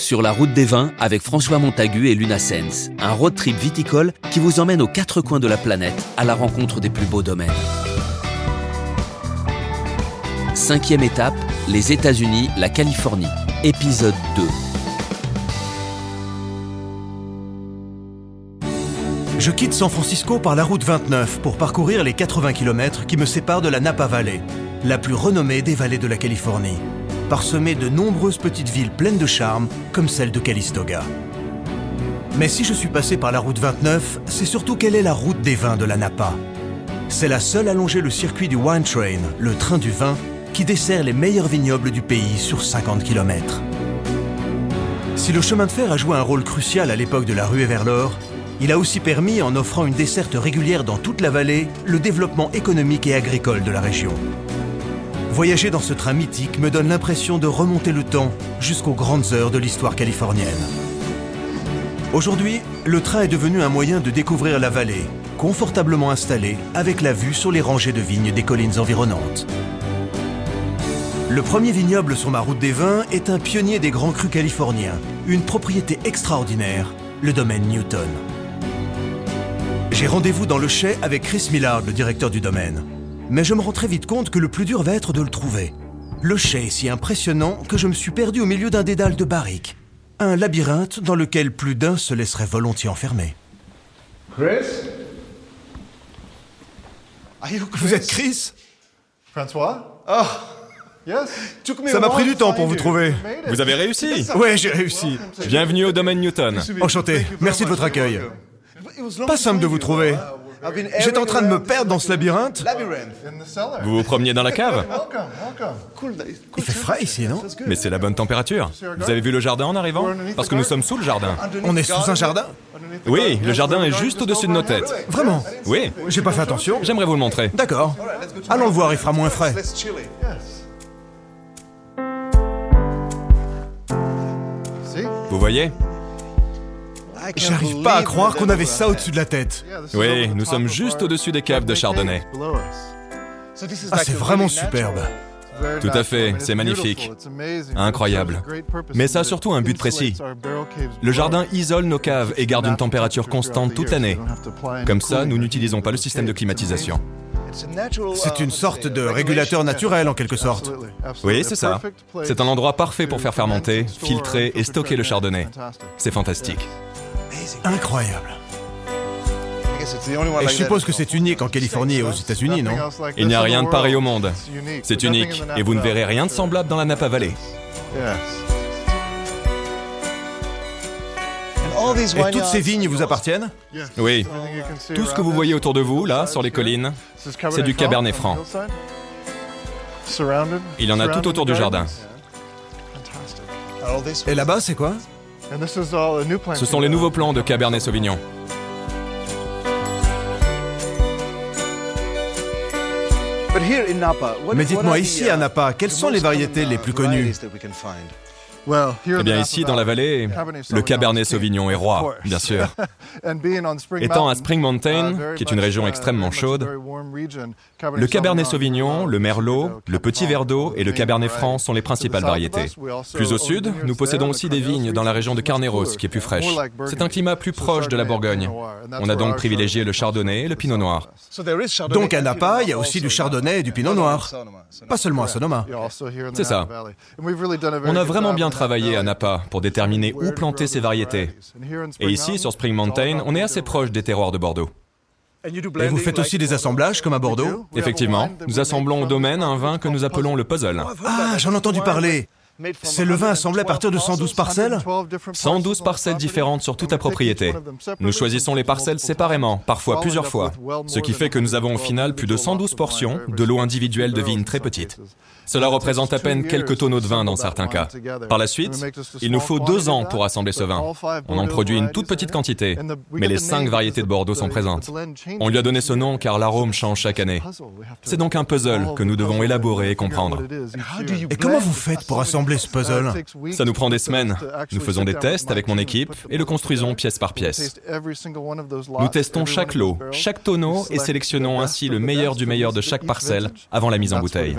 Sur la route des vins avec François Montagu et Luna Sens, un road trip viticole qui vous emmène aux quatre coins de la planète à la rencontre des plus beaux domaines. Cinquième étape, les États-Unis, la Californie. Épisode 2. Je quitte San Francisco par la route 29 pour parcourir les 80 km qui me séparent de la Napa Valley, la plus renommée des vallées de la Californie, parsemée de nombreuses petites villes pleines de charme comme celle de Calistoga. Mais si je suis passé par la route 29, c'est surtout quelle est la route des vins de la Napa. C'est la seule à longer le circuit du Wine Train, le train du vin, qui dessert les meilleurs vignobles du pays sur 50 km. Si le chemin de fer a joué un rôle crucial à l'époque de la ruée vers l'or, il a aussi permis, en offrant une desserte régulière dans toute la vallée, le développement économique et agricole de la région. Voyager dans ce train mythique me donne l'impression de remonter le temps jusqu'aux grandes heures de l'histoire californienne. Aujourd'hui, le train est devenu un moyen de découvrir la vallée, confortablement installée, avec la vue sur les rangées de vignes des collines environnantes. Le premier vignoble sur ma route des vins est un pionnier des grands crus californiens, une propriété extraordinaire, le domaine Newton. J'ai rendez-vous dans le chai avec Chris Millard, le directeur du domaine. Mais je me rends très vite compte que le plus dur va être de le trouver. Le chai est si impressionnant que je me suis perdu au milieu d'un dédale de barriques. Un labyrinthe dans lequel plus d'un se laisserait volontiers enfermer. Chris? Vous êtes Chris? François? Oh, Yes? Ça m'a pris du temps pour vous trouver. Vous avez réussi Ouais, j'ai réussi. Bienvenue au domaine Newton. Enchanté. Merci de votre accueil. Pas simple de vous trouver. J'étais en train de me perdre dans ce labyrinthe. In the cellar. Vous vous promeniez dans la cave Welcome, welcome. Il fait frais ici, non Mais c'est la bonne température. Vous avez vu le jardin en arrivant Parce que nous sommes sous le jardin. On est sous un jardin Oui, le jardin est juste au-dessus de nos têtes. Vraiment Oui, J'ai pas fait attention. j'aimerais vous le montrer. D'accord. Allons le voir, il fera moins frais. Vous voyez? J'arrive pas à croire qu'on avait ça au-dessus de la tête. Oui, nous sommes juste au-dessus des caves de Chardonnay. Ah, c'est vraiment superbe. Tout à fait, c'est magnifique. Incroyable. Mais ça a surtout un but précis. Le jardin isole nos caves et garde une température constante toute l'année. Comme ça, nous n'utilisons pas le système de climatisation. C'est une sorte de régulateur naturel en quelque sorte. Oui, c'est ça. C'est un endroit parfait pour faire fermenter, filtrer et stocker le chardonnay. C'est fantastique. Incroyable. Et je suppose que c'est unique en Californie et aux États-Unis, non Il n'y a rien de pareil au monde. C'est unique. et vous ne verrez rien de semblable dans la Napa Valley. Et toutes ces vignes vous appartiennent Oui, tout ce que vous voyez autour de vous, là, sur les collines, c'est du Cabernet Franc. Il y en a tout autour du jardin. Et là-bas, c'est quoi Ce sont les nouveaux plants de Cabernet Sauvignon. Mais dites-moi, ici à Napa, quelles sont les variétés les plus connues Eh bien ici, dans la vallée, le Cabernet Sauvignon est roi, bien sûr. Étant à Spring Mountain, qui est une région extrêmement chaude, le Cabernet Sauvignon, le Merlot, le Petit Verdot et le Cabernet Franc sont les principales variétés. Plus au sud, nous possédons aussi des vignes dans la région de Carneros, qui est plus fraîche. C'est un climat plus proche de la Bourgogne. On a donc privilégié le Chardonnay et le Pinot Noir. Donc à Napa, il y a aussi du Chardonnay et du Pinot Noir. Pas seulement à Sonoma. C'est ça. On a vraiment bien travaillé à Napa pour déterminer où planter ces variétés. Et ici, sur Spring Mountain, on est assez proche des terroirs de Bordeaux. Et vous faites aussi des assemblages comme à Bordeaux? Effectivement, nous assemblons au domaine un vin que nous appelons le puzzle. Ah, j'en ai entendu parler. C'est le vin assemblé à partir de 112 parcelles 112 parcelles différentes sur toute la propriété. Nous choisissons les parcelles séparément, parfois plusieurs fois, ce qui fait que nous avons au final plus de 112 portions de l'eau individuelle de vignes très petites. Cela représente à peine quelques tonneaux de vin dans certains cas. Par la suite, il nous faut deux ans pour assembler ce vin. On en produit une toute petite quantité, mais les cinq variétés de Bordeaux sont présentes. On lui a donné ce nom car l'arôme change chaque année. C'est donc un puzzle que nous devons élaborer et comprendre. Et comment vous faites pour assembler ce puzzle Ça nous prend des semaines. Nous faisons des tests avec mon équipe et le construisons pièce par pièce. Nous testons chaque lot, chaque tonneau et sélectionnons ainsi le meilleur du meilleur de chaque parcelle avant la mise en bouteille.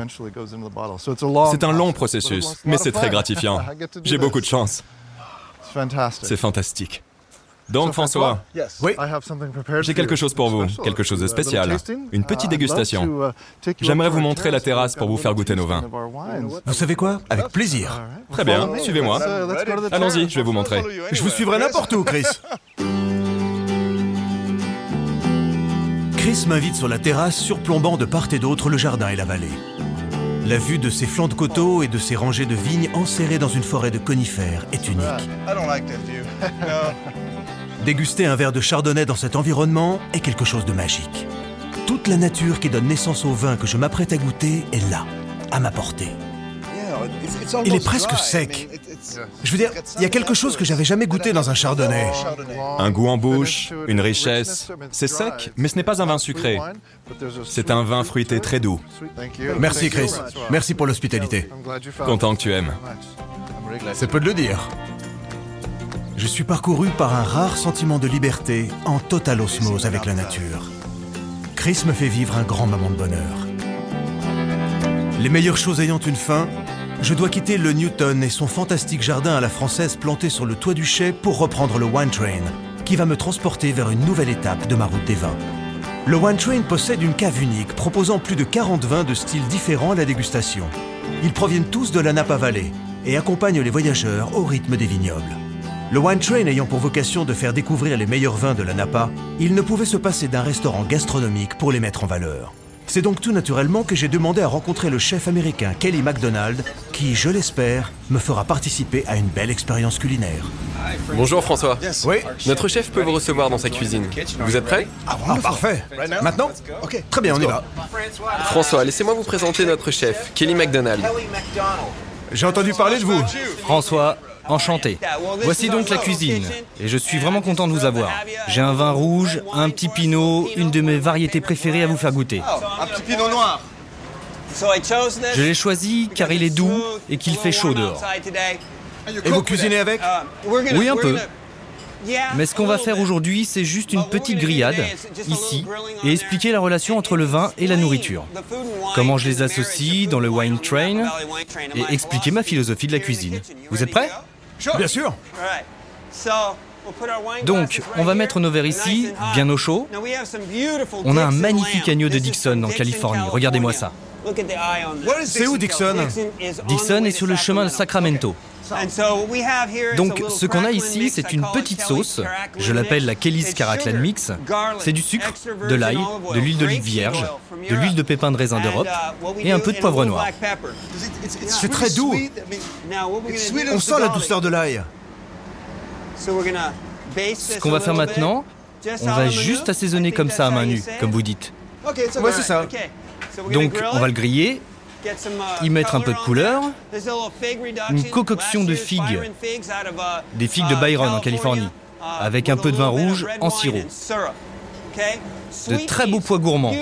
C'est un long processus, mais c'est très gratifiant. J'ai beaucoup de chance. C'est fantastique. Donc François, Oui. J'ai quelque chose pour vous, Special. quelque chose de A little spécial. tasting. Une petite Uh, dégustation. to, uh, J'aimerais vous montrer la terrasse pour vous faire goûter nos vins. of our wines. Vous savez quoi? Avec plaisir. Très bien, Follow me. suivez-moi. Uh, Allons-y, je vais vous montrer. Je vous suivrai n'importe où, Chris. Chris m'invite sur la terrasse surplombant de part et d'autre le jardin et la vallée. La vue de ces flancs de coteaux et de ces rangées de vignes enserrées dans une forêt de conifères est unique. Déguster un verre de chardonnay dans cet environnement est quelque chose de magique. Toute la nature qui donne naissance au vin que je m'apprête à goûter est là, à ma portée. Il est presque sec. Je veux dire, il y a quelque chose que j'avais jamais goûté dans un chardonnay. un goût en bouche, une richesse. C'est sec, mais ce n'est pas un vin sucré. C'est un vin fruité très doux. Merci Chris. Merci pour l'hospitalité. Content que tu aimes. C'est peu de le dire. Je suis parcouru par un rare sentiment de liberté en totale osmose avec la nature. Chris me fait vivre un grand moment de bonheur. Les meilleures choses ayant une fin, je dois quitter le Newton et son fantastique jardin à la française planté sur le toit du chai pour reprendre le Wine Train, qui va me transporter vers une nouvelle étape de ma route des vins. Le Wine Train possède une cave unique proposant plus de 40 vins de styles différents à la dégustation. Ils proviennent tous de la Napa Valley et accompagnent les voyageurs au rythme des vignobles. Le Wine Train ayant pour vocation de faire découvrir les meilleurs vins de la Napa, il ne pouvait se passer d'un restaurant gastronomique pour les mettre en valeur. C'est donc tout naturellement que j'ai demandé à rencontrer le chef américain Kelly MacDonald, qui, je l'espère, me fera participer à une belle expérience culinaire. Bonjour François. Oui Notre chef peut vous recevoir dans sa cuisine. Vous êtes prêt? Ah, parfait Maintenant? Ok. Très bien, on y va. François, laissez-moi vous présenter notre chef, Kelly MacDonald. J'ai entendu parler de vous. François, enchanté. Voici donc la cuisine. Et je suis vraiment content de vous avoir. J'ai un vin rouge, un petit pinot, une de mes variétés préférées à vous faire goûter. Un petit pinot noir. Je l'ai choisi car il est doux et qu'il fait chaud dehors. Et vous cuisinez avec Oui, un peu. Mais ce qu'on va faire aujourd'hui, c'est juste une petite grillade, ici, et expliquer la relation entre le vin et la nourriture. Comment je les associe dans le wine train, et expliquer ma philosophie de la cuisine. Vous êtes prêts? Bien sûr. Donc, on va mettre nos verres ici, bien au chaud. On a un magnifique agneau de Dixon en Californie. Regardez-moi ça. C'est où, Dixon? Dixon est sur le chemin de Sacramento. Donc, ce qu'on a ici, c'est une petite sauce. Je l'appelle la Kelly's Caraclan Mix. C'est du sucre, de l'ail, de l'huile d'olive vierge, de l'huile de pépin de raisin d'Europe et un peu de poivre noir. C'est très doux. On sent la douceur de l'ail. Ce qu'on va faire maintenant, on va juste assaisonner comme ça à main nue, comme vous dites. Ouais, c'est ça. Donc, on va le griller, y mettre un peu de couleur, une concoction de figues, des figues de Byron en Californie, avec un peu de vin rouge en sirop, de très beaux pois gourmands,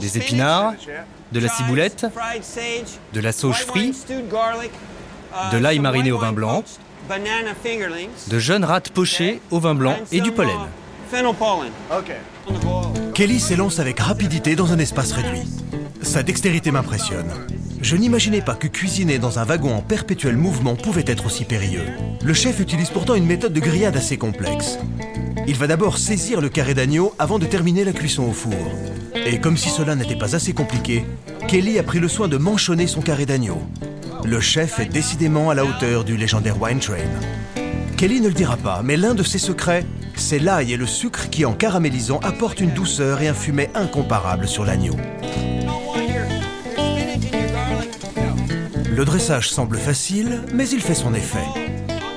des épinards, de la ciboulette, de la sauge frite, de l'ail mariné au vin blanc, de jeunes rats pochés au vin blanc et du pollen. Kelly s'élance avec rapidité dans un espace réduit. Sa dextérité m'impressionne. Je n'imaginais pas que cuisiner dans un wagon en perpétuel mouvement pouvait être aussi périlleux. Le chef utilise pourtant une méthode de grillade assez complexe. Il va d'abord saisir le carré d'agneau avant de terminer la cuisson au four. Et comme si cela n'était pas assez compliqué, Kelly a pris le soin de manchonner son carré d'agneau. Le chef est décidément à la hauteur du légendaire Wine Train. Kelly ne le dira pas, mais l'un de ses secrets, c'est l'ail et le sucre qui, en caramélisant, apportent une douceur et un fumet incomparable sur l'agneau. Le dressage semble facile, mais il fait son effet.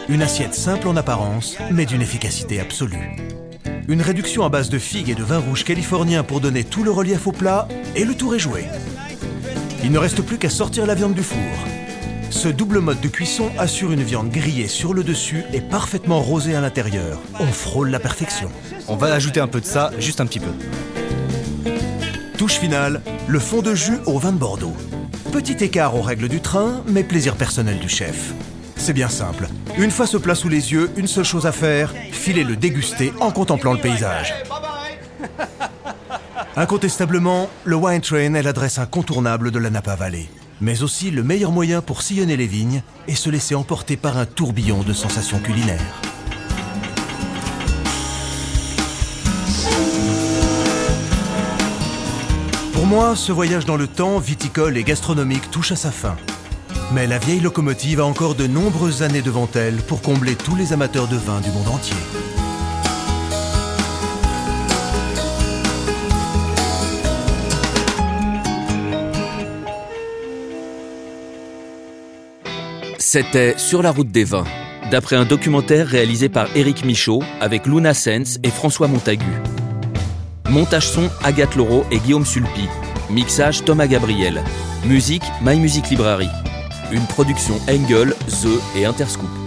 Une assiette simple en apparence, mais d'une efficacité absolue. Une réduction à base de figues et de vin rouge californien pour donner tout le relief au plat, et le tour est joué. Il ne reste plus qu'à sortir la viande du four. Ce double mode de cuisson assure une viande grillée sur le dessus et parfaitement rosée à l'intérieur. On frôle la perfection. On va ajouter un peu de ça, juste un petit peu. Touche finale, le fond de jus au vin de Bordeaux. Petit écart aux règles du train, mais plaisir personnel du chef. C'est bien simple. Une fois ce plat sous les yeux, une seule chose à faire, filer le déguster en contemplant le paysage. Incontestablement, le Wine Train est l'adresse incontournable de la Napa Valley. mais aussi le meilleur moyen pour sillonner les vignes et se laisser emporter par un tourbillon de sensations culinaires. Moi, ce voyage dans le temps, viticole et gastronomique touche à sa fin. Mais la vieille locomotive a encore de nombreuses années devant elle pour combler tous les amateurs de vin du monde entier. C'était Sur la route des vins, d'après un documentaire réalisé par Éric Michaud avec Luna Sens et François Montagu. Montage son Agathe Laureau et Guillaume Sulpi. Mixage Thomas Gabriel. Musique My Music Library. Une production Engel, The et Interscoop.